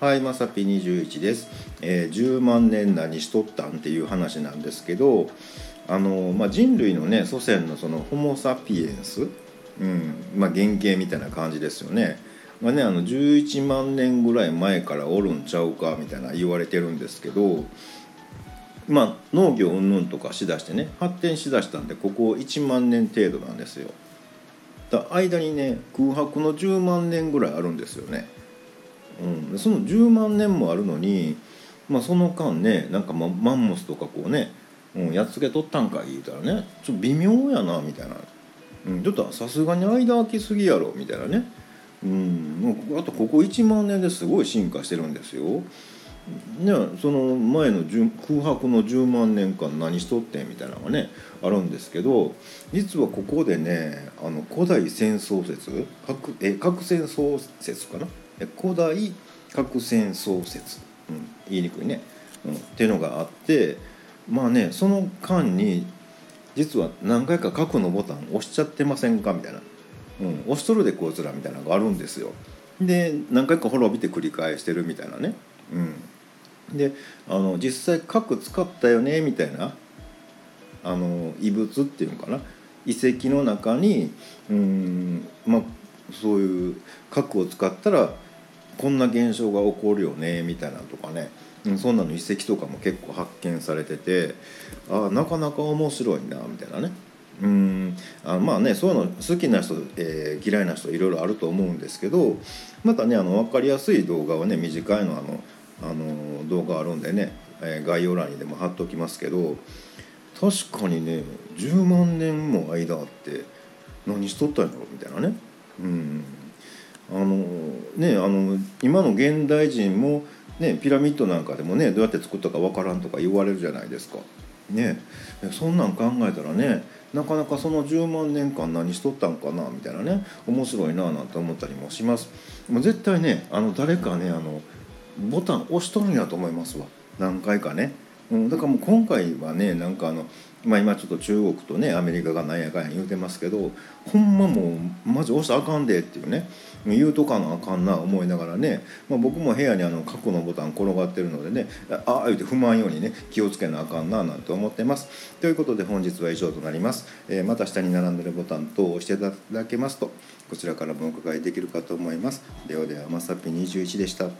はいまさぴ21です、えー、10万年何しとったんっていう話なんですけどあの、まあ、人類のね祖先のそのホモ・サピエンス、うんまあ、原型みたいな感じですよね。まあね、あの11万年ぐらい前からおるんちゃうかみたいな言われてるんですけど、まあ、農業云々とかしだしてね発展しだしたんでここ1万年程度なんですよ。だ間にね空白の10万年ぐらいあるんですよね、うん、その10万年もあるのに、まあ、その間ねなんかマンモスとかこうね、うん、やっつけとったんか言うたらねちょっと微妙やなみたいな、うん、ちょっとさすがに間空きすぎやろみたいなね。うんあとここ1万年ですごい進化してるんですよ。ね、その前の空白の10万年間何しとってみたいなのがねあるんですけど実はここでねあの古代戦争説核え核戦争説かな？古代核戦争説、うん、言いにくいね、うん、っていうのがあってまあねその間に実は何回か核のボタン押しちゃってませんかみたいな。うん、押しとるでこいつらみたいなのがあるんですよ。で何回か滅びて繰り返してるみたいなね。うん、であの実際核使ったよねみたいなあの遺物っていうのかな。遺跡の中にうんまあそういう核を使ったらこんな現象が起こるよねみたいなとかね、そんなの遺跡とかも結構発見されててあなかなか面白いなみたいなね。うんあまあねそういうの好きな人、えー、嫌いな人いろいろあると思うんですけどまたねあの分かりやすい動画はね短いのあのあの動画あるんでね、えー、概要欄にでも貼っておきますけど確かにね10万年も間あって何しとったんやろみたいなね。うんあのねあの今の現代人もねピラミッドなんかでもねどうやって作ったか分からんとか言われるじゃないですか。ね。そんなん考えたらねなかなかその10万年間何しとったんかなみたいなね面白いななんて思ったりもします。もう絶対ねあの誰かねあのボタン押しとるんやと思いますわ。何回かね、うん、だからもう今回はねなんかあのまあ今ちょっと中国とねアメリカがなんやかんや言うてますけどほんまもうマジ押したらあかんでっていうね言うとかなあかんな思いながらね、まあ、僕も部屋にあの過去のボタン転がってるのでねああ言うて踏まんようにね気をつけなあかんななんて思ってます。ということで本日は以上となります、えー、また下に並んでるボタン等を押していただけますとこちらからもお伺いできるかと思います。ではではまさぴ21でした。